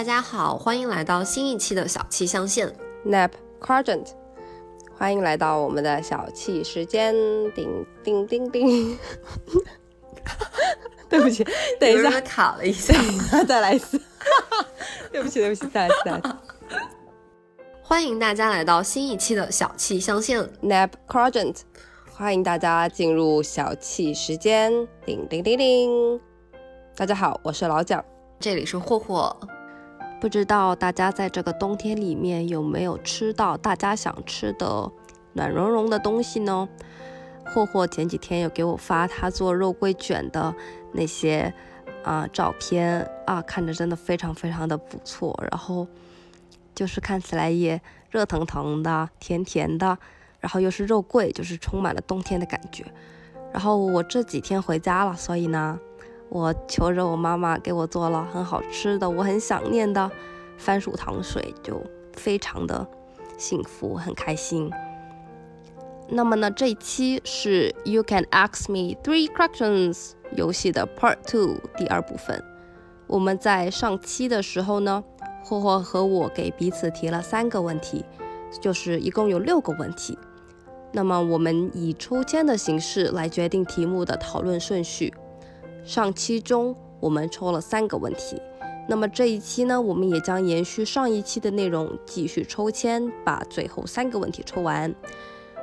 大家好，欢迎来到新一期的小气象线。Nap Quadrant，欢迎来到我们的小气时间。叮叮叮叮，对不起，等一下卡了一下，再来一次。对不起，对不起，再来一次，再来一次。欢迎大家来到新一期的小气象线。Nap Quadrant，欢迎大家进入小气时间。叮叮叮叮，大家好，我是老蒋，这里是霍霍。不知道大家在这个冬天里面有没有吃到大家想吃的暖融融的东西呢？霍霍前几天有给我发他做肉桂卷的那些啊照片啊，看着真的非常非常的不错，然后就是看起来也热腾腾的、甜甜的，然后又是肉桂，就是充满了冬天的感觉。然后我这几天回家了，所以呢。我求着我妈妈给我做了很好吃的，我很想念的番薯糖水，就非常的幸福，很开心。那么呢，这一期是 You Can Ask Me Three Questions 游戏的 Part Two 第二部分。我们在上期的时候呢，霍霍和我给彼此提了三个问题，就是一共有六个问题。那么我们以抽签的形式来决定题目的讨论顺序。上期中我们抽了三个问题，那么这一期呢，我们也将延续上一期的内容，继续抽签，把最后三个问题抽完。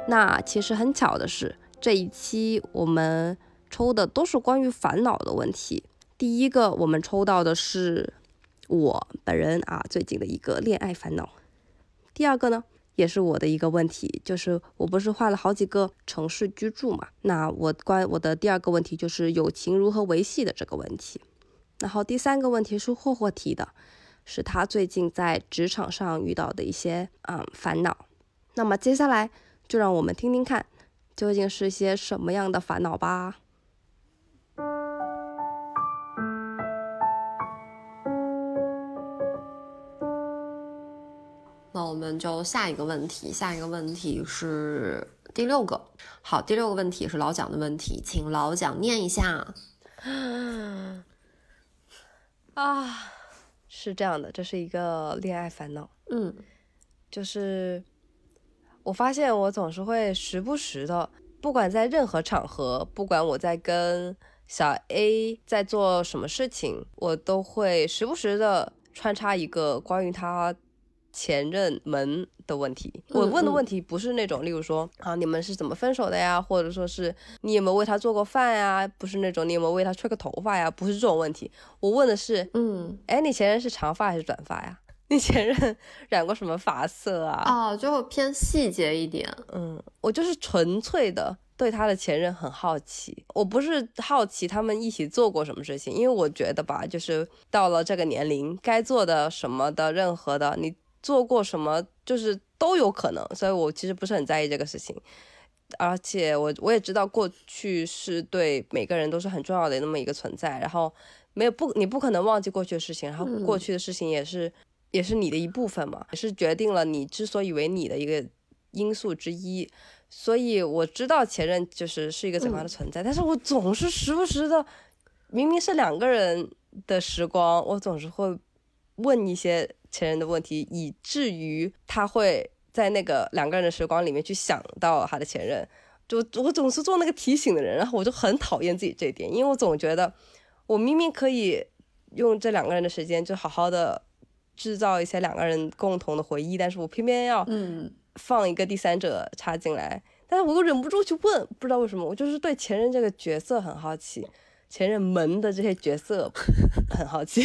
那其实很巧的是，这一期我们抽的都是关于烦恼的问题。第一个我们抽到的是我本人啊最近的一个恋爱烦恼。第二个呢？也是我的一个问题，就是我不是换了好几个城市居住嘛？那我关我的第二个问题就是友情如何维系的这个问题。然后第三个问题是霍霍提的，是他最近在职场上遇到的一些嗯烦恼。那么接下来就让我们听听看，究竟是些什么样的烦恼吧。那我们就下一个问题，下一个问题是第六个。好，第六个问题是老蒋的问题，请老蒋念一下。啊，是这样的，这是一个恋爱烦恼。嗯，就是我发现我总是会时不时的，不管在任何场合，不管我在跟小 A 在做什么事情，我都会时不时的穿插一个关于他。前任们的问题，我问的问题不是那种，例如说啊，你们是怎么分手的呀？或者说是你有没有为他做过饭呀？不是那种你有没有为他吹过头发呀？不是这种问题，我问的是，嗯，哎，你前任是长发还是短发呀？你前任染过什么发色啊？啊，就偏细节一点。嗯，我就是纯粹的对他的前任很好奇，我不是好奇他们一起做过什么事情，因为我觉得吧，就是到了这个年龄，该做的什么的，任何的你。做过什么就是都有可能，所以我其实不是很在意这个事情，而且我我也知道过去是对每个人都是很重要的那么一个存在，然后没有不你不可能忘记过去的事情，然后过去的事情也是也是你的一部分嘛，也是决定了你之所以为你的一个因素之一，所以我知道前任就是是一个怎么样的存在，但是我总是时不时的，明明是两个人的时光，我总是会问一些。前任的问题，以至于他会在那个两个人的时光里面去想到他的前任，就我总是做那个提醒的人，然后我就很讨厌自己这一点，因为我总觉得我明明可以用这两个人的时间就好好的制造一些两个人共同的回忆，但是我偏偏要嗯。放一个第三者插进来，但是我又忍不住去问，不知道为什么，我就是对前任这个角色很好奇，前任门的这些角色很好奇。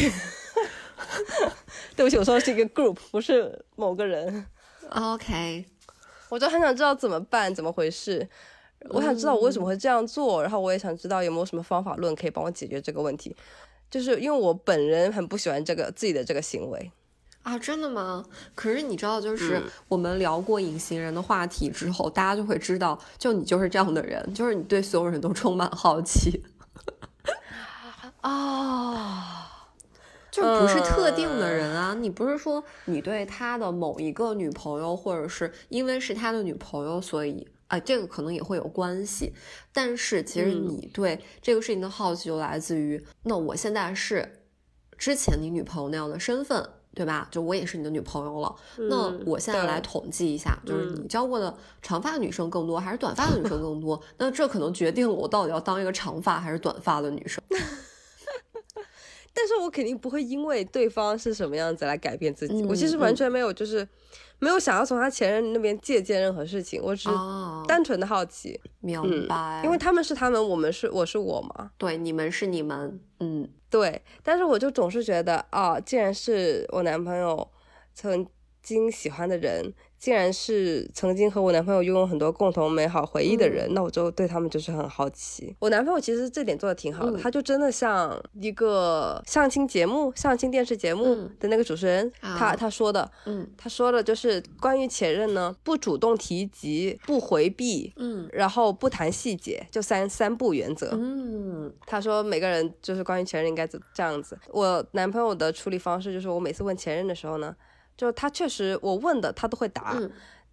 对不起，我说的是一个 group，不是某个人。OK，我就很想知道怎么办，怎么回事。我想知道我为什么会这样做，然后我也想知道有没有什么方法论可以帮我解决这个问题。就是因为我本人很不喜欢这个自己的这个行为啊，真的吗？可是你知道，就是我们聊过隐形人的话题之后，大家就会知道，就你就是这样的人，就是你对所有人都充满好奇。啊。就不是特定的人啊，你不是说你对他的某一个女朋友，或者是因为是他的女朋友，所以啊，这个可能也会有关系。但是其实你对这个事情的好奇就来自于，那我现在是之前你女朋友那样的身份，对吧？就我也是你的女朋友了。那我现在来统计一下，就是你交过的长发女生更多，还是短发的女生更多？那这可能决定了我到底要当一个长发还是短发的女生。但是我肯定不会因为对方是什么样子来改变自己。我其实完全没有，就是没有想要从他前任那边借鉴任何事情，我只是单纯的好奇。明白，因为他们是他们，我们是我是我嘛。对，你们是你们，嗯，对。但是我就总是觉得，啊，既然是我男朋友曾经喜欢的人。既然是曾经和我男朋友拥有很多共同美好回忆的人，那我就对他们就是很好奇。我男朋友其实这点做的挺好的，他就真的像一个相亲节目、相亲电视节目的那个主持人，他他说的，嗯，他说的就是关于前任呢，不主动提及，不回避，嗯，然后不谈细节，就三三不原则。嗯，他说每个人就是关于前任应该这这样子。我男朋友的处理方式就是，我每次问前任的时候呢。就他确实，我问的他都会答，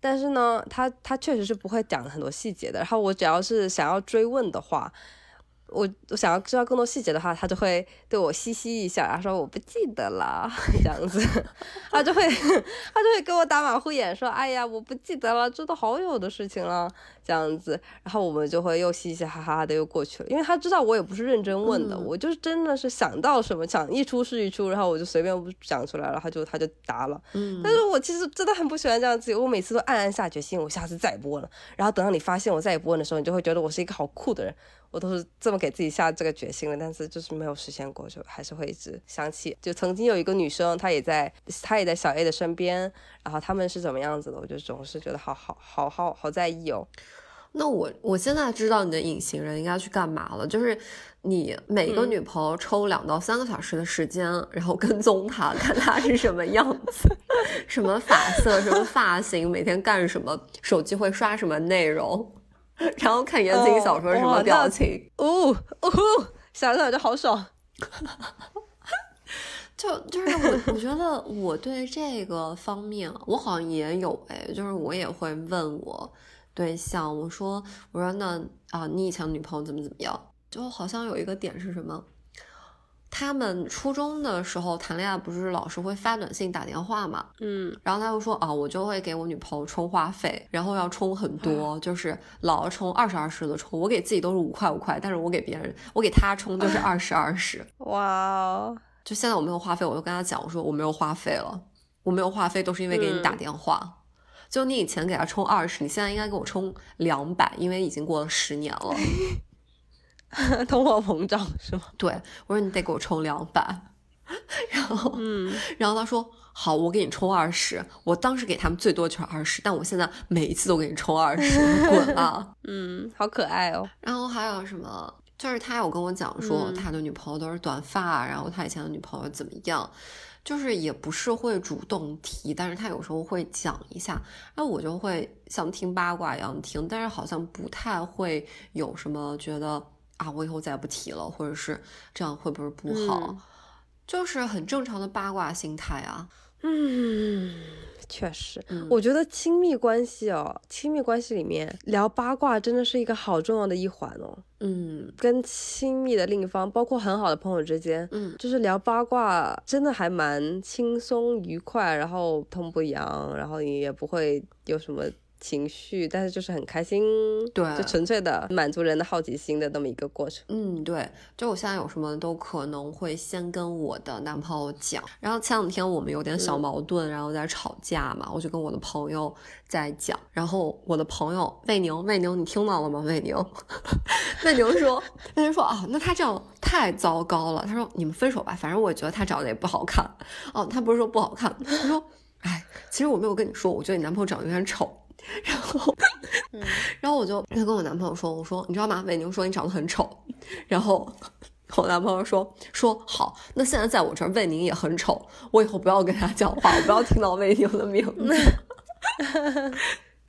但是呢，他他确实是不会讲很多细节的。然后我只要是想要追问的话。我我想要知道更多细节的话，他就会对我嘻嘻一笑，然后说我不记得了这样子，他就会他就会给我打马虎眼，说哎呀我不记得了，这都好久的事情了这样子，然后我们就会又嘻嘻哈哈的又过去了，因为他知道我也不是认真问的，我就是真的是想到什么想一出是一出，然后我就随便讲出来了，他就他就答了，嗯，但是我其实真的很不喜欢这样子，我每次都暗暗下决心，我下次再也不问了，然后等到你发现我再也不问的时候，你就会觉得我是一个好酷的人。我都是这么给自己下这个决心了，但是就是没有实现过，就还是会一直想起。就曾经有一个女生，她也在，她也在小 A 的身边，然后他们是怎么样子的，我就总是觉得好好好好好在意哦。那我我现在知道你的隐形人应该去干嘛了，就是你每个女朋友抽两到三个小时的时间，然后跟踪她，看她是什么样子，什么发色，什么发型，每天干什么，手机会刷什么内容。然后看言情小说什么表情，哦哦，想想就好爽。就就是我我觉得我对这个方面我好像也有哎，就是我也会问我对象，我说我说那啊你以前女朋友怎么怎么样？就好像有一个点是什么？他们初中的时候谈恋爱，不是老师会发短信、打电话嘛？嗯，然后他就说啊，我就会给我女朋友充话费，然后要充很多，就是老要充二十二十的充。我给自己都是五块五块，但是我给别人，我给他充就是 二十二十。哇哦，就现在我没有话费，我就跟他讲，我说我没有话费了，我没有话费都是因为给你打电话。就你以前给他充二十，你现在应该给我充两百，因为已经过了十年了。通货膨胀是吗？对，我说你得给我充两百，然后，嗯，然后他说好，我给你充二十。我当时给他们最多就是二十，但我现在每一次都给你充二十，滚啊！嗯，好可爱哦。然后还有什么？就是他有跟我讲说，他的女朋友都是短发，然后他以前的女朋友怎么样？就是也不是会主动提，但是他有时候会讲一下，那我就会像听八卦一样听，但是好像不太会有什么觉得。啊，我以后再也不提了，或者是这样会不会不好？就是很正常的八卦心态啊。嗯，确实，我觉得亲密关系哦，亲密关系里面聊八卦真的是一个好重要的一环哦。嗯，跟亲密的另一方，包括很好的朋友之间，嗯，就是聊八卦，真的还蛮轻松愉快，然后痛不痒，然后你也不会有什么。情绪，但是就是很开心，对，就纯粹的满足人的好奇心的那么一个过程。嗯，对，就我现在有什么都可能会先跟我的男朋友讲。然后前两天我们有点小矛盾，然后在吵架嘛，我就跟我的朋友在讲。然后我的朋友魏宁，魏宁，你听到了吗？魏宁，魏宁说，魏宁说啊，那他这样太糟糕了。他说你们分手吧，反正我觉得他长得也不好看。哦，他不是说不好看，他说，哎，其实我没有跟你说，我觉得你男朋友长得有点丑。然后，然后我就就跟我男朋友说：“我说你知道吗？伟宁说你长得很丑。”然后我男朋友说：“说好，那现在在我这儿，魏宁也很丑，我以后不要跟他讲话，我不要听到魏宁的名字。”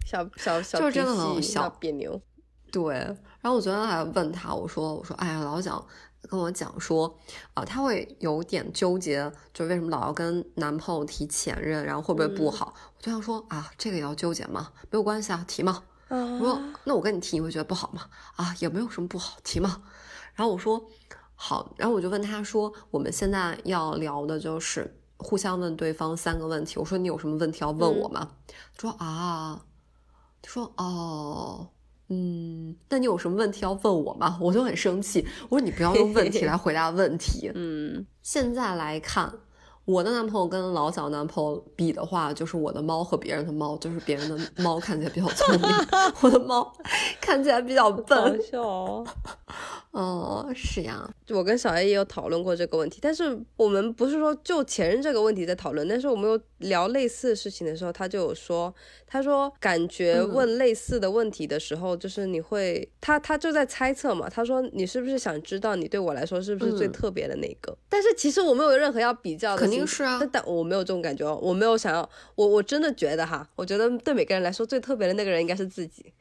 小小小就是真的很好笑，别扭。对，然后我昨天还问他，我说：“我说，哎呀，老蒋。”跟我讲说，啊，他会有点纠结，就为什么老要跟男朋友提前任，然后会不会不好？我就想说啊，这个也要纠结吗？没有关系啊，提嘛。我说那我跟你提，你会觉得不好吗？啊，也没有什么不好，提嘛。然后我说好，然后我就问他说，我们现在要聊的就是互相问对方三个问题。我说你有什么问题要问我吗？他说啊，他说哦，嗯，那你有什么问题要问我吗？我就很生气，我说你不要用问题来回答问题。嗯，现在来看。我的男朋友跟老小男朋友比的话，就是我的猫和别人的猫，就是别人的猫看起来比较聪明，我的猫看起来比较笨。好笑哦。哦，是呀，我跟小 A 也有讨论过这个问题，但是我们不是说就前任这个问题在讨论，但是我们有聊类似的事情的时候，他就有说，他说感觉问类似的问题的时候，就是你会，他他就在猜测嘛，他说你是不是想知道你对我来说是不是最特别的那个？但是其实我没有任何要比较的，肯定是啊，但但我没有这种感觉，我没有想要，我我真的觉得哈，我觉得对每个人来说最特别的那个人应该是自己。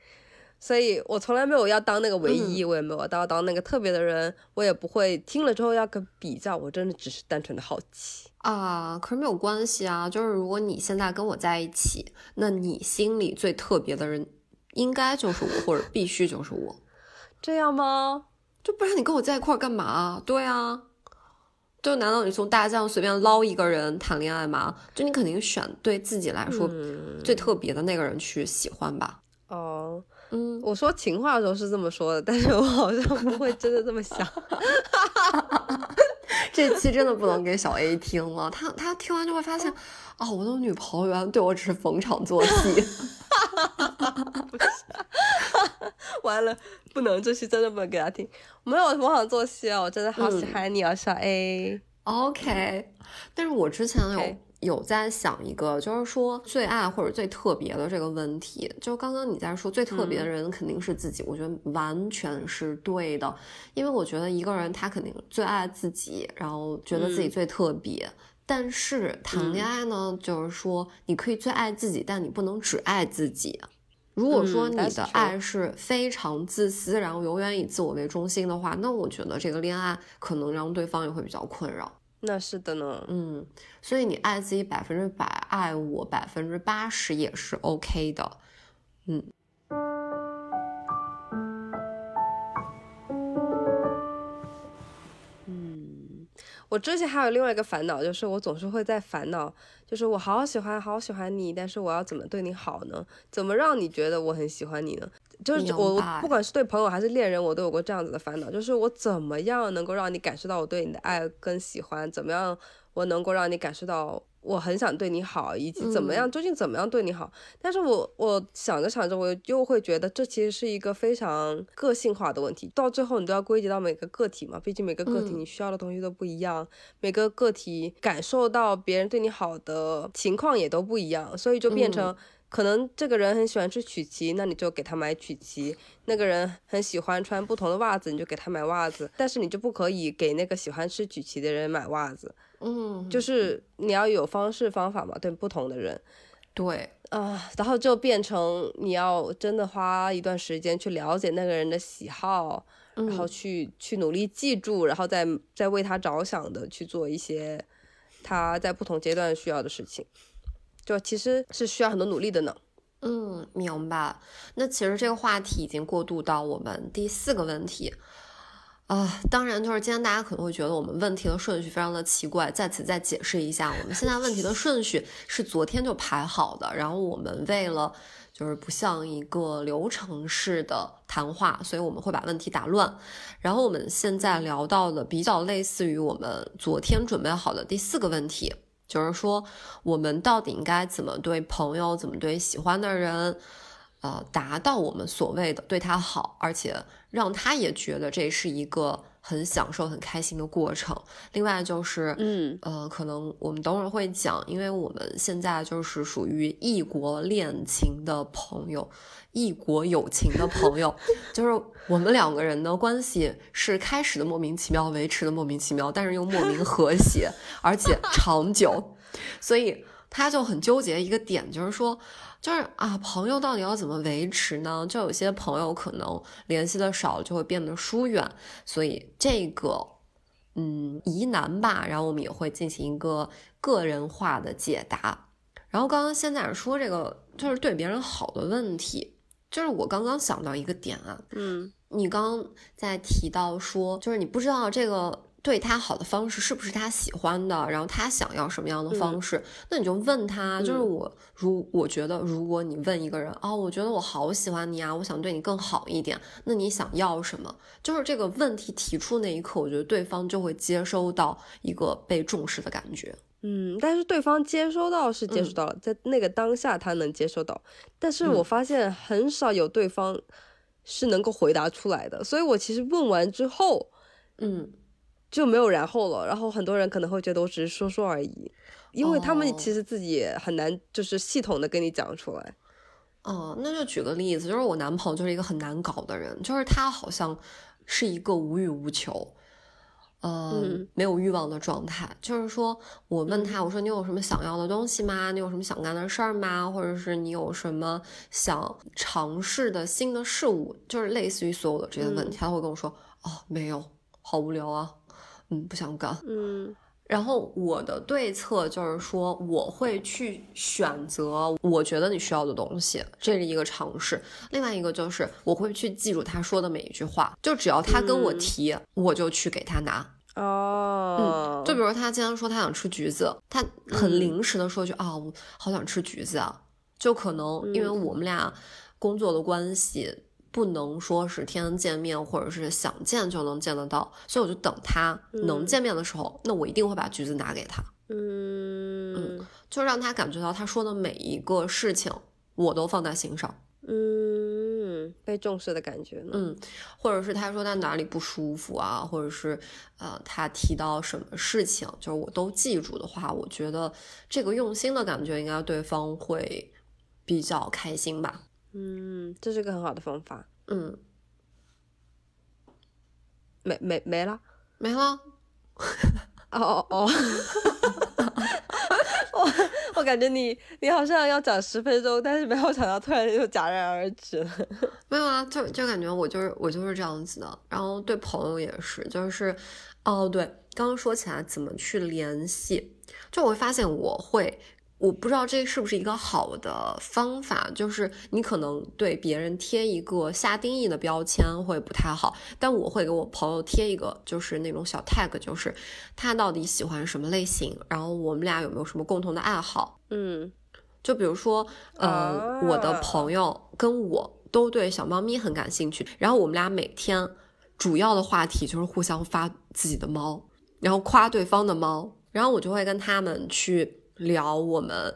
所以我从来没有要当那个唯一，我也没有要当那个特别的人，我也不会听了之后要跟比较，我真的只是单纯的好奇啊。可是没有关系啊，就是如果你现在跟我在一起，那你心里最特别的人应该就是我，或者必须就是我，这样吗？就不然你跟我在一块儿干嘛？对啊，就难道你从大街上随便捞一个人谈恋爱吗？就你肯定选对自己来说最特别的那个人去喜欢吧？哦。嗯，我说情话的时候是这么说的，但是我好像不会真的这么想。这期真的不能给小 A 听了，他他听完就会发现，哦，我的女朋友原来对我只是逢场作戏。完了，不能，这期真的不能给他听。没有逢场作戏啊，我真的好喜欢你啊，小 A。OK，但是我之前有。有在想一个，就是说最爱或者最特别的这个问题。就刚刚你在说最特别的人肯定是自己，我觉得完全是对的。因为我觉得一个人他肯定最爱自己，然后觉得自己最特别。但是谈恋爱呢，就是说你可以最爱自己，但你不能只爱自己。如果说你的爱是非常自私，然后永远以自我为中心的话，那我觉得这个恋爱可能让对方也会比较困扰。那是的呢，嗯，所以你爱自己百分之百，爱我百分之八十也是 OK 的，嗯。嗯，我之前还有另外一个烦恼，就是我总是会在烦恼，就是我好喜欢好喜欢你，但是我要怎么对你好呢？怎么让你觉得我很喜欢你呢？就是我，不管是对朋友还是恋人，我都有过这样子的烦恼，就是我怎么样能够让你感受到我对你的爱跟喜欢？怎么样我能够让你感受到我很想对你好，以及怎么样究竟怎么样对你好？但是我我想着想着，我又会觉得这其实是一个非常个性化的问题，到最后你都要归结到每个个体嘛，毕竟每个个体你需要的东西都不一样，每个个体感受到别人对你好的情况也都不一样，所以就变成。可能这个人很喜欢吃曲奇，那你就给他买曲奇；那个人很喜欢穿不同的袜子，你就给他买袜子。但是你就不可以给那个喜欢吃曲奇的人买袜子。嗯，就是你要有方式方法嘛，对不同的人。对啊，然后就变成你要真的花一段时间去了解那个人的喜好，然后去去努力记住，然后再再为他着想的去做一些他在不同阶段需要的事情。就其实是需要很多努力的呢。嗯，明白。那其实这个话题已经过渡到我们第四个问题啊。当然，就是今天大家可能会觉得我们问题的顺序非常的奇怪，在此再解释一下，我们现在问题的顺序是昨天就排好的。然后我们为了就是不像一个流程式的谈话，所以我们会把问题打乱。然后我们现在聊到的比较类似于我们昨天准备好的第四个问题。就是说，我们到底应该怎么对朋友，怎么对喜欢的人，呃，达到我们所谓的对他好，而且让他也觉得这是一个很享受、很开心的过程。另外就是，嗯，呃，可能我们等会儿会讲，因为我们现在就是属于异国恋情的朋友。异国友情的朋友，就是我们两个人的关系是开始的莫名其妙，维持的莫名其妙，但是又莫名和谐，而且长久。所以他就很纠结一个点，就是说，就是啊，朋友到底要怎么维持呢？就有些朋友可能联系的少，就会变得疏远。所以这个嗯疑难吧，然后我们也会进行一个个人化的解答。然后刚刚现在说这个就是对别人好的问题。就是我刚刚想到一个点啊，嗯，你刚刚在提到说，就是你不知道这个对他好的方式是不是他喜欢的，然后他想要什么样的方式，那你就问他。就是我如我觉得，如果你问一个人，哦，我觉得我好喜欢你啊，我想对你更好一点，那你想要什么？就是这个问题提出那一刻，我觉得对方就会接收到一个被重视的感觉。嗯，但是对方接收到是接收到了，在那个当下他能接收到，但是我发现很少有对方是能够回答出来的，所以我其实问完之后，嗯，就没有然后了。然后很多人可能会觉得我只是说说而已，因为他们其实自己也很难就是系统的跟你讲出来。哦，那就举个例子，就是我男朋友就是一个很难搞的人，就是他好像是一个无欲无求。呃，没有欲望的状态，就是说我问他，我说你有什么想要的东西吗？你有什么想干的事儿吗？或者是你有什么想尝试的新的事物？就是类似于所有的这些问题，他会跟我说，哦，没有，好无聊啊，嗯，不想干，嗯。然后我的对策就是说，我会去选择我觉得你需要的东西，这是一个尝试。另外一个就是我会去记住他说的每一句话，就只要他跟我提，我就去给他拿。哦，嗯，就比如他经常说他想吃橘子，他很临时的说句啊，我好想吃橘子啊，就可能因为我们俩工作的关系。不能说是天天见面，或者是想见就能见得到，所以我就等他能见面的时候，那我一定会把橘子拿给他。嗯嗯，就让他感觉到他说的每一个事情，我都放在心上。嗯，被重视的感觉。嗯，或者是他说他哪里不舒服啊，或者是呃他提到什么事情，就是我都记住的话，我觉得这个用心的感觉，应该对方会比较开心吧。嗯，这是个很好的方法。嗯，没没没了，没了。哦哦哦！我我感觉你你好像要讲十分钟，但是没有想到突然就戛然而止了。没有啊，就就感觉我就是我就是这样子的。然后对朋友也是，就是哦对，刚刚说起来怎么去联系，就我会发现我会。我不知道这是不是一个好的方法，就是你可能对别人贴一个下定义的标签会不太好，但我会给我朋友贴一个，就是那种小 tag，就是他到底喜欢什么类型，然后我们俩有没有什么共同的爱好，嗯，就比如说，呃，我的朋友跟我都对小猫咪很感兴趣，然后我们俩每天主要的话题就是互相发自己的猫，然后夸对方的猫，然后我就会跟他们去。聊我们，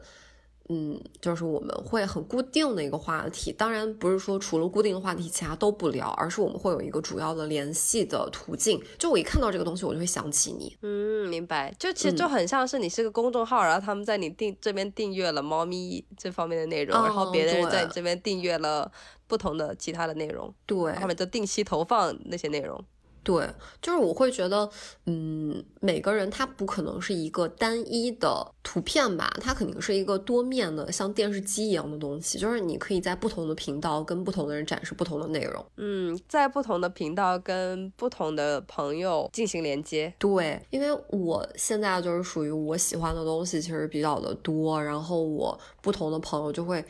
嗯，就是我们会很固定的一个话题，当然不是说除了固定的话题，其他都不聊，而是我们会有一个主要的联系的途径。就我一看到这个东西，我就会想起你。嗯，明白。就其实就很像是你是个公众号，然后他们在你订这边订阅了猫咪这方面的内容，然后别人在你这边订阅了不同的其他的内容，对，他们就定期投放那些内容。对，就是我会觉得，嗯，每个人他不可能是一个单一的图片吧，他肯定是一个多面的，像电视机一样的东西，就是你可以在不同的频道跟不同的人展示不同的内容。嗯，在不同的频道跟不同的朋友进行连接。对，因为我现在就是属于我喜欢的东西其实比较的多，然后我不同的朋友就会。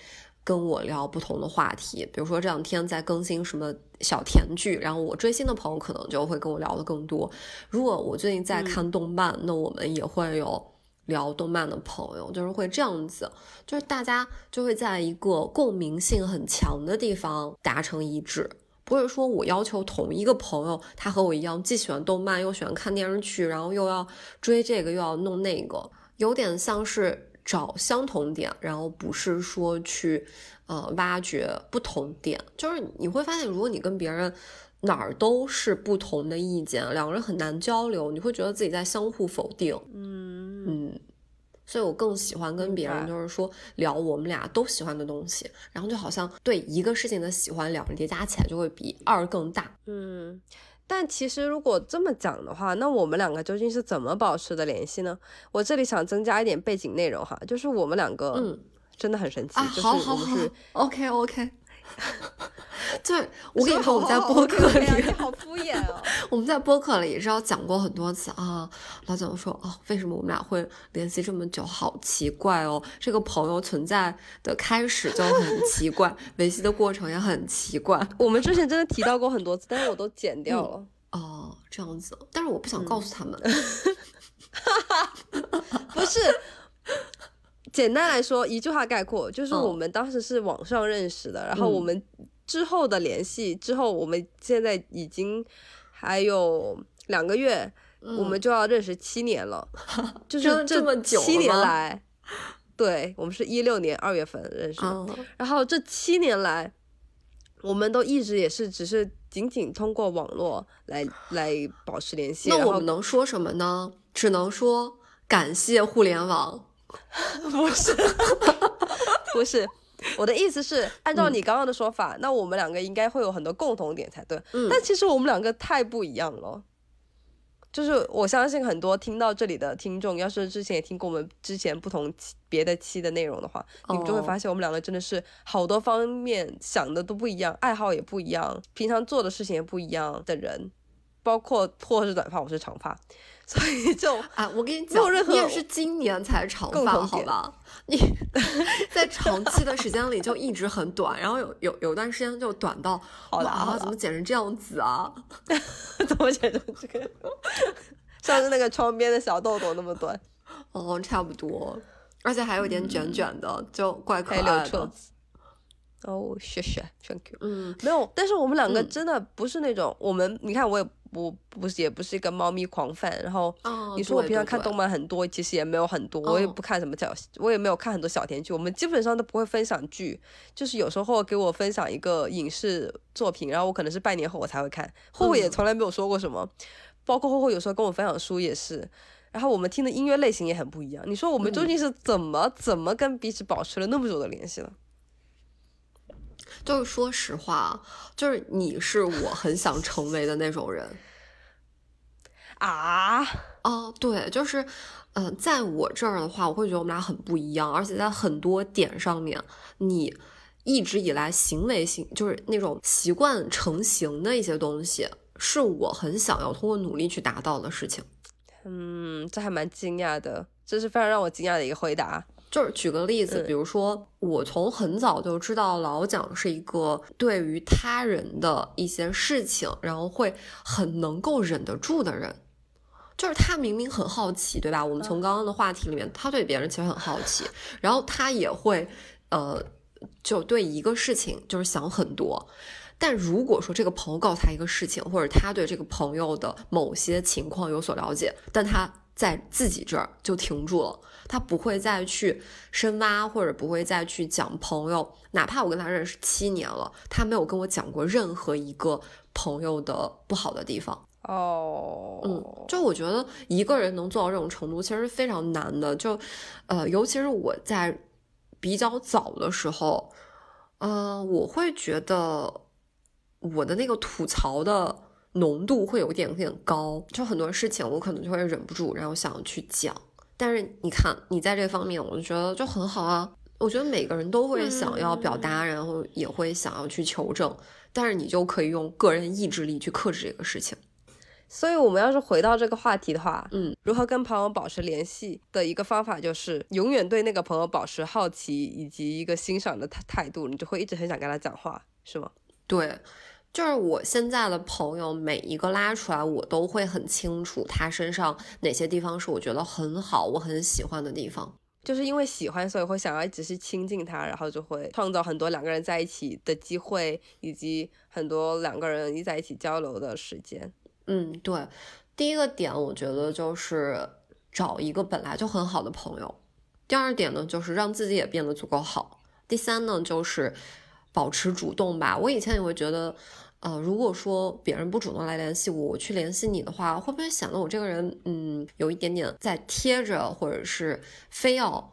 跟我聊不同的话题，比如说这两天在更新什么小甜剧，然后我追星的朋友可能就会跟我聊的更多。如果我最近在看动漫，那我们也会有聊动漫的朋友，就是会这样子，就是大家就会在一个共鸣性很强的地方达成一致，不是说我要求同一个朋友，他和我一样既喜欢动漫又喜欢看电视剧，然后又要追这个又要弄那个，有点像是。找相同点，然后不是说去，呃，挖掘不同点。就是你会发现，如果你跟别人哪儿都是不同的意见，两个人很难交流，你会觉得自己在相互否定。嗯嗯，所以我更喜欢跟别人，就是说聊我们俩都喜欢的东西，然后就好像对一个事情的喜欢，两个人叠加起来就会比二更大。嗯。但其实如果这么讲的话，那我们两个究竟是怎么保持的联系呢？我这里想增加一点背景内容哈，就是我们两个，嗯，真的很神奇，就是我们是 OK OK。对，我跟你说，我们在播客里，好敷衍哦。我们在播客里也是要讲过很多次啊。老蒋说啊，为什么我们俩会联系这么久？好奇怪哦。这个朋友存在的开始就很奇怪，维系的过程也很奇怪。我们之前真的提到过很多次，但是我都剪掉了。哦，哦，这样子，但是我不想告诉他们。不是，简单来说，一句话概括，就是我们当时是网上认识的，然后我们之后的联系，之后我们现在已经还有两个月，我们就要认识七年了，就是这么久七年来，对我们是一六年二月份认识的，然后这七年来，我们都一直也是只是仅仅通过网络来来保持联系。那我们能说什么呢？只能说感谢互联网。不是，不是，我的意思是，按照你刚刚的说法，那我们两个应该会有很多共同点才对。嗯，但其实我们两个太不一样了。就是我相信很多听到这里的听众，要是之前也听过我们之前不同期别的期的内容的话，你们就会发现我们两个真的是好多方面想的都不一样，爱好也不一样，平常做的事情也不一样的人，包括或是短发，我是长发。所以就 啊，我跟你讲，你也是今年才长发，好吧？你在长期的时间里就一直很短，然后有有有段时间就短到，好啊，怎么剪成这样子啊？怎么剪成这个？像是那个窗边的小豆豆那么短？哦，差不多，而且还有点卷卷的，就怪可爱的。哦，谢谢，Thank you。嗯，没有，但是我们两个真的不是那种，我们你看我也。我不是也不是一个猫咪狂 fan，然后你说我平常看动漫很多，其实也没有很多，我也不看什么小，我也没有看很多小甜剧。我们基本上都不会分享剧，就是有时候给我分享一个影视作品，然后我可能是半年后我才会看。霍霍也从来没有说过什么，包括霍霍有时候跟我分享书也是，然后我们听的音乐类型也很不一样。你说我们究竟是怎么怎么跟彼此保持了那么久的联系呢？就是说实话，就是你是我很想成为的那种人 啊哦！对，就是，嗯，在我这儿的话，我会觉得我们俩很不一样，而且在很多点上面，你一直以来行为性就是那种习惯成型的一些东西，是我很想要通过努力去达到的事情。嗯，这还蛮惊讶的，这是非常让我惊讶的一个回答。就是举个例子，比如说我从很早就知道老蒋是一个对于他人的一些事情，然后会很能够忍得住的人。就是他明明很好奇，对吧？我们从刚刚的话题里面，他对别人其实很好奇，然后他也会呃，就对一个事情就是想很多。但如果说这个朋友告诉他一个事情，或者他对这个朋友的某些情况有所了解，但他在自己这儿就停住了。他不会再去深挖，或者不会再去讲朋友，哪怕我跟他认识七年了，他没有跟我讲过任何一个朋友的不好的地方。哦，嗯，就我觉得一个人能做到这种程度，其实非常难的。就，呃，尤其是我在比较早的时候，呃，我会觉得我的那个吐槽的浓度会有点点高，就很多事情我可能就会忍不住，然后想要去讲。但是你看，你在这方面，我就觉得就很好啊。我觉得每个人都会想要表达，然后也会想要去求证，但是你就可以用个人意志力去克制这个事情。所以，我们要是回到这个话题的话，嗯，如何跟朋友保持联系的一个方法，就是永远对那个朋友保持好奇以及一个欣赏的态态度，你就会一直很想跟他讲话，是吗？对。就是我现在的朋友，每一个拉出来，我都会很清楚他身上哪些地方是我觉得很好，我很喜欢的地方。就是因为喜欢，所以会想要一直去亲近他，然后就会创造很多两个人在一起的机会，以及很多两个人一在一起交流的时间。嗯，对。第一个点，我觉得就是找一个本来就很好的朋友。第二点呢，就是让自己也变得足够好。第三呢，就是保持主动吧。我以前也会觉得。呃，如果说别人不主动来联系我，我去联系你的话，会不会显得我这个人，嗯，有一点点在贴着，或者是非要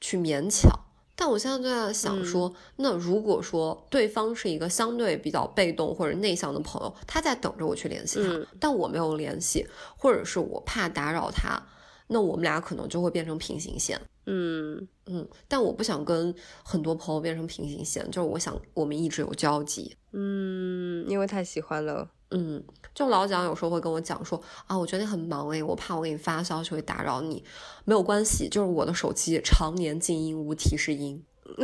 去勉强？但我现在就在想说，那如果说对方是一个相对比较被动或者内向的朋友，他在等着我去联系他，但我没有联系，或者是我怕打扰他。那我们俩可能就会变成平行线，嗯。嗯，但我不想跟很多朋友变成平行线，就是我想我们一直有交集，嗯，因为太喜欢了，嗯，就老蒋有时候会跟我讲说啊，我觉得你很忙诶，我怕我给你发消息会打扰你，没有关系，就是我的手机常年静音无提示音，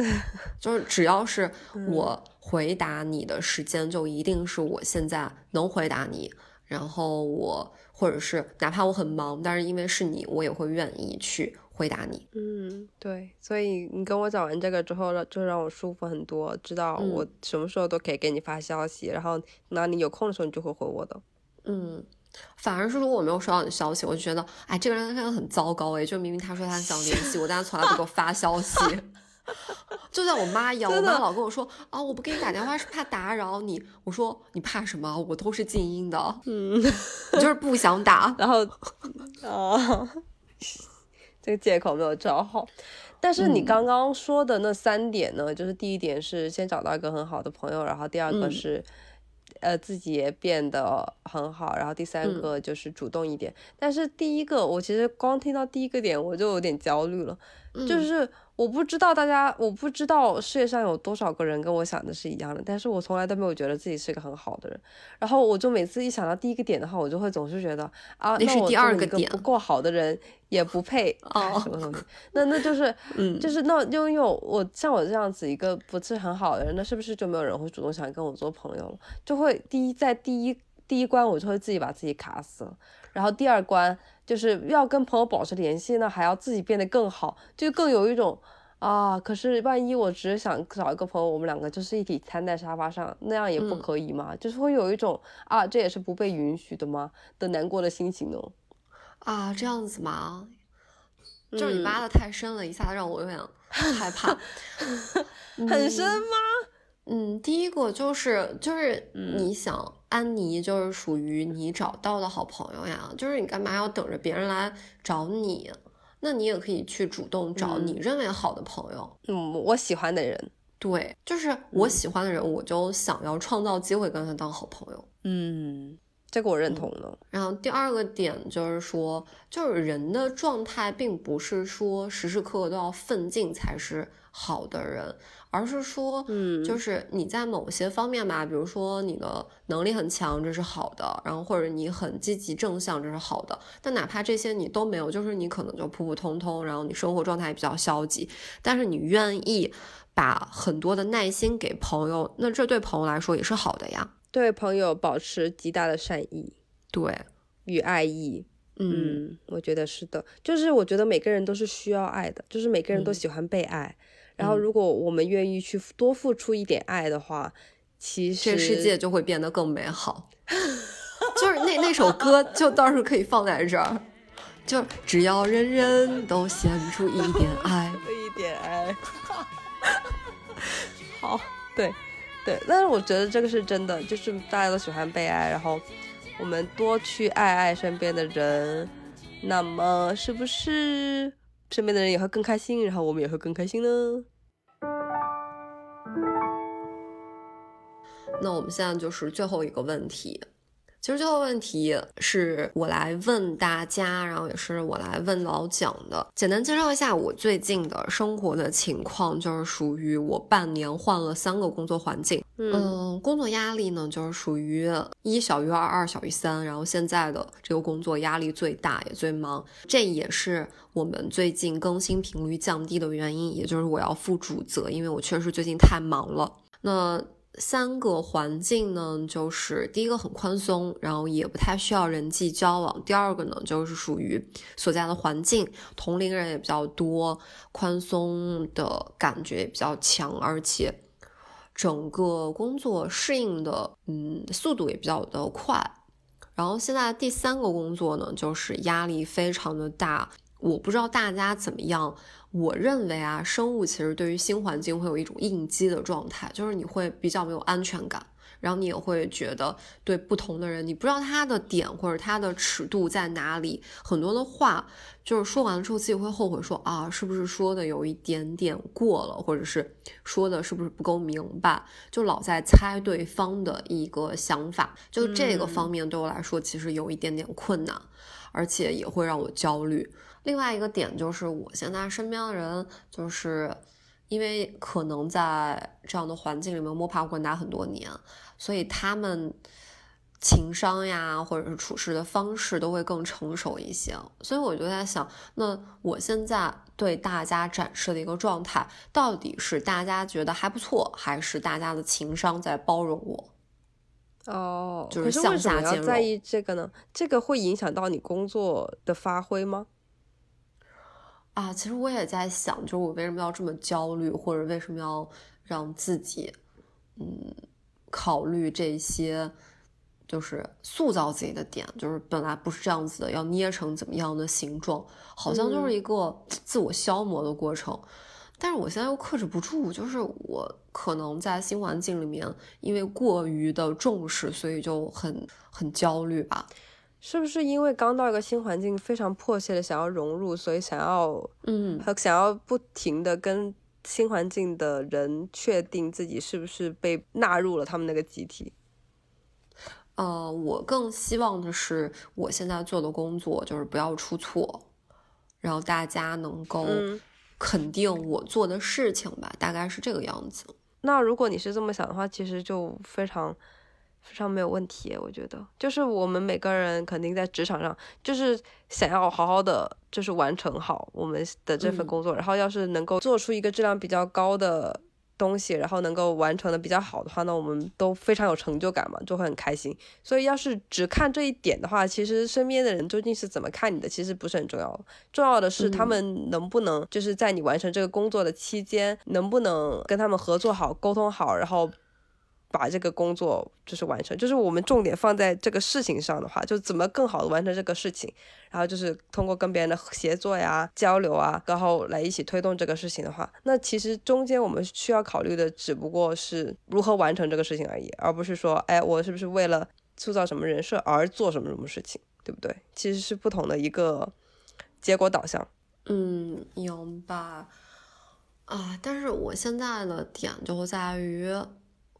就是只要是我回答你的时间，就一定是我现在能回答你。然后我或者是哪怕我很忙，但是因为是你，我也会愿意去回答你。嗯，对，所以你跟我讲完这个之后，就让我舒服很多，知道我什么时候都可以给你发消息，然后那你有空的时候你就会回我的。嗯。反而是如果我没有收到你的消息，我就觉得，哎，这个人真的很糟糕哎！就明明他说他想联系我，但他从来不给我发消息，就像我妈 一样，我妈老跟我说啊，我不给你打电话是怕打扰你。我说你怕什么？我都是静音的，嗯，就是不想打。然后，啊，这个借口没有找好。但是你刚刚说的那三点呢？就是第一点是先找到一个很好的朋友，然后第二个是。呃，自己也变得很好，然后第三个就是主动一点。但是第一个，我其实光听到第一个点，我就有点焦虑了，就是。我不知道大家，我不知道世界上有多少个人跟我想的是一样的，但是我从来都没有觉得自己是一个很好的人。然后我就每次一想到第一个点的话，我就会总是觉得啊，那是第二个点不够好的人也不配什么东西。那那就是，嗯，就是那因为我像我这样子一个不是很好的人，那是不是就没有人会主动想跟我做朋友了？就会第一在第一第一关我就会自己把自己卡死了，然后第二关。就是要跟朋友保持联系呢，还要自己变得更好，就更有一种啊。可是万一我只是想找一个朋友，我们两个就是一起瘫在沙发上，那样也不可以吗？就是会有一种啊，这也是不被允许的吗的难过的心情呢？啊，这样子吗？就是你挖的太深了，一下子让我有点害怕。很深吗？嗯，第一个就是就是你想安妮就是属于你找到的好朋友呀，就是你干嘛要等着别人来找你？那你也可以去主动找你认为好的朋友。嗯，我喜欢的人，对，就是我喜欢的人，我就想要创造机会跟他当好朋友。嗯，这个我认同的。然后第二个点就是说，就是人的状态并不是说时时刻刻都要奋进才是好的人。而是说，嗯，就是你在某些方面吧，比如说你的能力很强，这是好的，然后或者你很积极正向，这是好的。但哪怕这些你都没有，就是你可能就普普通通，然后你生活状态也比较消极，但是你愿意把很多的耐心给朋友，那这对朋友来说也是好的呀。对朋友保持极大的善意，对与爱意，嗯，我觉得是的，就是我觉得每个人都是需要爱的，就是每个人都喜欢被爱。然后，如果我们愿意去多付出一点爱的话，其实这世界就会变得更美好。就是那那首歌，就到时候可以放在这儿。就只要人人都献出一点 爱，一点爱。好，对对，但是我觉得这个是真的，就是大家都喜欢被爱，然后我们多去爱爱身边的人，那么是不是？身边的人也会更开心，然后我们也会更开心呢。那我们现在就是最后一个问题。其实最后问题是我来问大家，然后也是我来问老蒋的。简单介绍一下我最近的生活的情况，就是属于我半年换了三个工作环境。嗯，工作压力呢，就是属于一小于二，二小于三。然后现在的这个工作压力最大，也最忙，这也是我们最近更新频率降低的原因。也就是我要负主责，因为我确实最近太忙了。那。三个环境呢，就是第一个很宽松，然后也不太需要人际交往。第二个呢，就是属于所在的环境，同龄人也比较多，宽松的感觉也比较强，而且整个工作适应的嗯速度也比较的快。然后现在第三个工作呢，就是压力非常的大，我不知道大家怎么样。我认为啊，生物其实对于新环境会有一种应激的状态，就是你会比较没有安全感，然后你也会觉得对不同的人，你不知道他的点或者他的尺度在哪里，很多的话就是说完了之后自己会后悔，说啊，是不是说的有一点点过了，或者是说的是不是不够明白，就老在猜对方的一个想法，就这个方面对我来说其实有一点点困难，而且也会让我焦虑。另外一个点就是，我现在身边的人，就是因为可能在这样的环境里面摸爬滚打很多年，所以他们情商呀，或者是处事的方式都会更成熟一些。所以我就在想，那我现在对大家展示的一个状态，到底是大家觉得还不错，还是大家的情商在包容我？哦，就是向下兼容。在意这个呢？这个会影响到你工作的发挥吗？啊，其实我也在想，就是我为什么要这么焦虑，或者为什么要让自己，嗯，考虑这些，就是塑造自己的点，就是本来不是这样子的，要捏成怎么样的形状，好像就是一个自我消磨的过程。但是我现在又克制不住，就是我可能在新环境里面，因为过于的重视，所以就很很焦虑吧。是不是因为刚到一个新环境，非常迫切的想要融入，所以想要嗯，和想要不停的跟新环境的人确定自己是不是被纳入了他们那个集体？呃，我更希望的是，我现在做的工作就是不要出错，然后大家能够。肯定我做的事情吧，大概是这个样子。那如果你是这么想的话，其实就非常非常没有问题。我觉得，就是我们每个人肯定在职场上，就是想要好好的，就是完成好我们的这份工作，然后要是能够做出一个质量比较高的。东西，然后能够完成的比较好的话，那我们都非常有成就感嘛，就会很开心。所以要是只看这一点的话，其实身边的人究竟是怎么看你的，其实不是很重要。重要的是他们能不能就是在你完成这个工作的期间，能不能跟他们合作好、沟通好，然后。把这个工作就是完成，就是我们重点放在这个事情上的话，就怎么更好的完成这个事情，然后就是通过跟别人的协作呀、交流啊，然后来一起推动这个事情的话，那其实中间我们需要考虑的只不过是如何完成这个事情而已，而不是说，哎，我是不是为了塑造什么人设而做什么什么事情，对不对？其实是不同的一个结果导向。嗯，明白。啊，但是我现在的点就在于。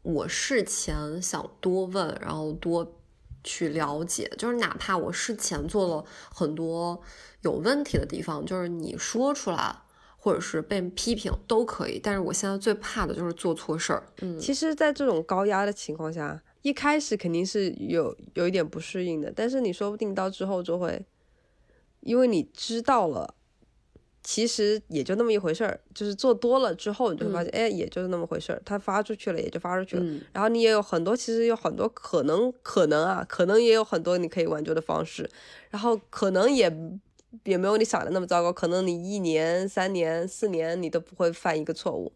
我事前想多问，然后多去了解，就是哪怕我事前做了很多有问题的地方，就是你说出来，或者是被批评都可以。但是我现在最怕的就是做错事儿。嗯，其实，在这种高压的情况下，一开始肯定是有有一点不适应的，但是你说不定到之后就会，因为你知道了。其实也就那么一回事儿，就是做多了之后，你就会发现，哎，也就是那么回事儿。它发出去了，也就发出去了。然后你也有很多，其实有很多可能，可能啊，可能也有很多你可以挽救的方式。然后可能也也没有你想的那么糟糕。可能你一年、三年、四年，你都不会犯一个错误。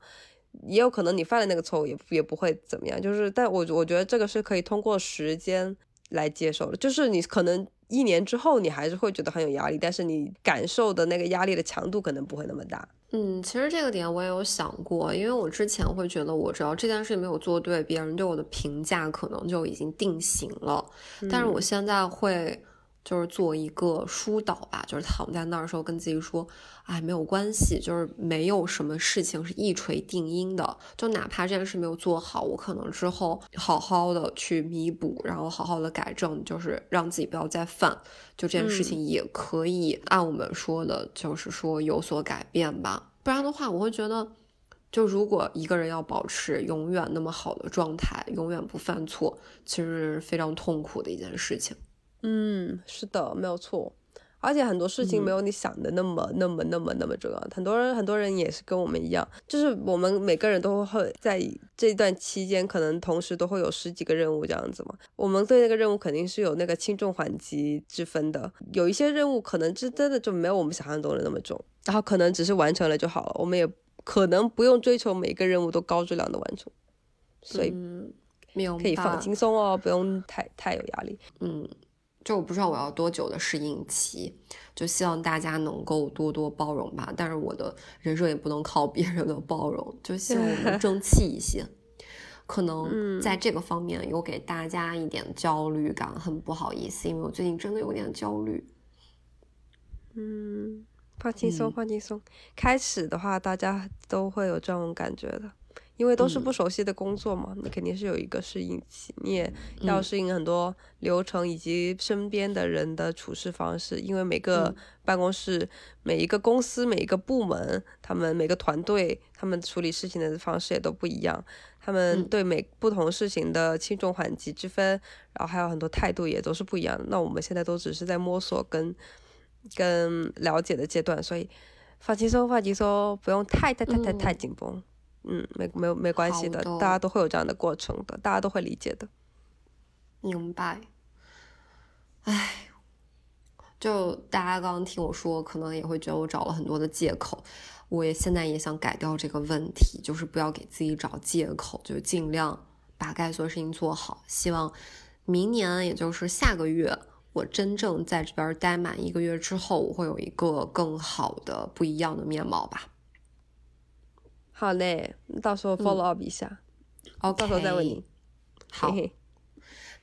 也有可能你犯了那个错误，也也不会怎么样。就是，但我我觉得这个是可以通过时间来接受的。就是你可能。一年之后，你还是会觉得很有压力，但是你感受的那个压力的强度可能不会那么大。嗯，其实这个点我也有想过，因为我之前会觉得，我只要这件事情没有做对，别人对我的评价可能就已经定型了。但是我现在会。就是做一个疏导吧，就是躺在那儿的时候跟自己说，哎，没有关系，就是没有什么事情是一锤定音的，就哪怕这件事没有做好，我可能之后好好的去弥补，然后好好的改正，就是让自己不要再犯，就这件事情也可以按我们说的，就是说有所改变吧。不然的话，我会觉得，就如果一个人要保持永远那么好的状态，永远不犯错，其实是非常痛苦的一件事情。嗯，是的，没有错，而且很多事情没有你想的那么、那么、那么、那么重要。很多人、很多人也是跟我们一样，就是我们每个人都会在这段期间，可能同时都会有十几个任务这样子嘛。我们对那个任务肯定是有那个轻重缓急之分的，有一些任务可能是真的就没有我们想象中的那么重，然后可能只是完成了就好了。我们也可能不用追求每个任务都高质量的完成，所以可以放轻松哦，不用太太有压力。嗯。就我不知道我要多久的适应期，就希望大家能够多多包容吧。但是我的人生也不能靠别人的包容，就希望我们争气一些。可能在这个方面有给大家一点焦虑感，很不好意思，因为我最近真的有点焦虑。嗯，放轻松，放轻松。开始的话，大家都会有这种感觉的。因为都是不熟悉的工作嘛，你肯定是有一个适应期，你也要适应很多流程以及身边的人的处事方式。因为每个办公室、每一个公司、每一个部门，他们每个团队，他们处理事情的方式也都不一样，他们对每不同事情的轻重缓急之分，然后还有很多态度也都是不一样的。那我们现在都只是在摸索跟跟了解的阶段，所以放轻松，放轻松，不用太太太太太紧绷。嗯，没没有没关系的，大家都会有这样的过程的，大家都会理解的。明白。唉，就大家刚刚听我说，可能也会觉得我找了很多的借口。我也现在也想改掉这个问题，就是不要给自己找借口，就尽量把该做的事情做好。希望明年，也就是下个月，我真正在这边待满一个月之后，我会有一个更好的、不一样的面貌吧。好嘞，到时候 follow up 一下，哦，到时候再问你。好，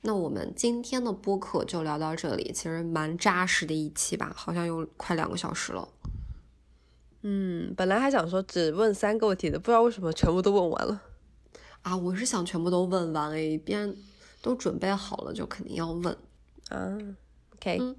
那我们今天的播客就聊到这里，其实蛮扎实的一期吧，好像有快两个小时了。嗯，本来还想说只问三个问题的，不知道为什么全部都问完了。啊，我是想全部都问完诶，边都准备好了，就肯定要问。啊，OK，嗯，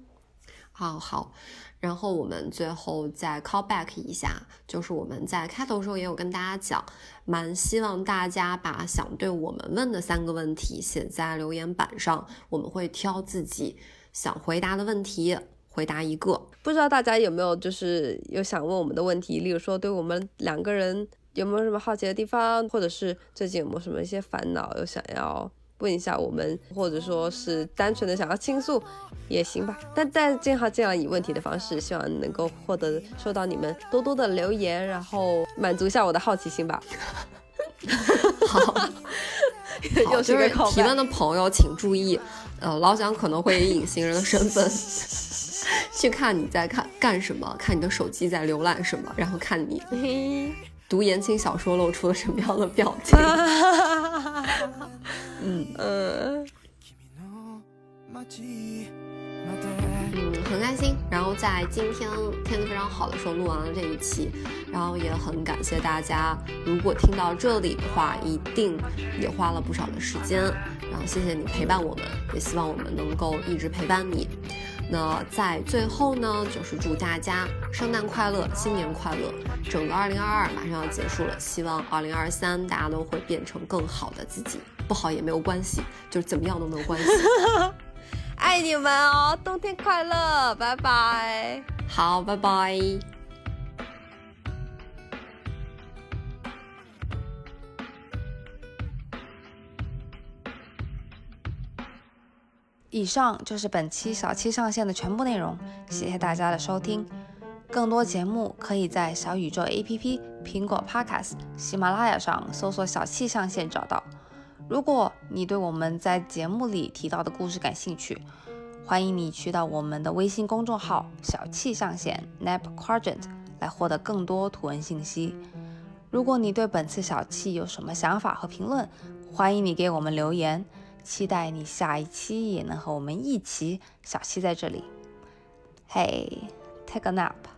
好好。然后我们最后再 call back 一下，就是我们在开头时候也有跟大家讲，蛮希望大家把想对我们问的三个问题写在留言板上，我们会挑自己想回答的问题回答一个。不知道大家有没有就是有想问我们的问题，例如说对我们两个人有没有什么好奇的地方，或者是最近有没有什么一些烦恼，有想要。问一下我们，或者说是单纯的想要倾诉也行吧。但但正好这样以问题的方式，希望能够获得收到你们多多的留言，然后满足一下我的好奇心吧。好，有就是提问的朋友请注意，呃，老蒋可能会以隐形人的身份 去看你在看干什么，看你的手机在浏览什么，然后看你读言情小说露出了什么样的表情。嗯嗯嗯，很开心。然后在今天天气非常好的时候录完了这一期，然后也很感谢大家。如果听到这里的话，一定也花了不少的时间。然后谢谢你陪伴我们，也希望我们能够一直陪伴你。那在最后呢，就是祝大家圣诞快乐，新年快乐！整个二零二二马上要结束了，希望二零二三大家都会变成更好的自己。不好也没有关系，就是怎么样都没有关系。爱你们哦，冬天快乐，拜拜。好，拜拜。以上就是本期小七上线的全部内容，谢谢大家的收听。更多节目可以在小宇宙 APP、苹果 Podcast、喜马拉雅上搜索“小七上线”找到。如果你对我们在节目里提到的故事感兴趣，欢迎你去到我们的微信公众号“小气上线 Nap Quadrant” 来获得更多图文信息。如果你对本次小气有什么想法和评论，欢迎你给我们留言。期待你下一期也能和我们一起小气在这里。Hey, take a nap.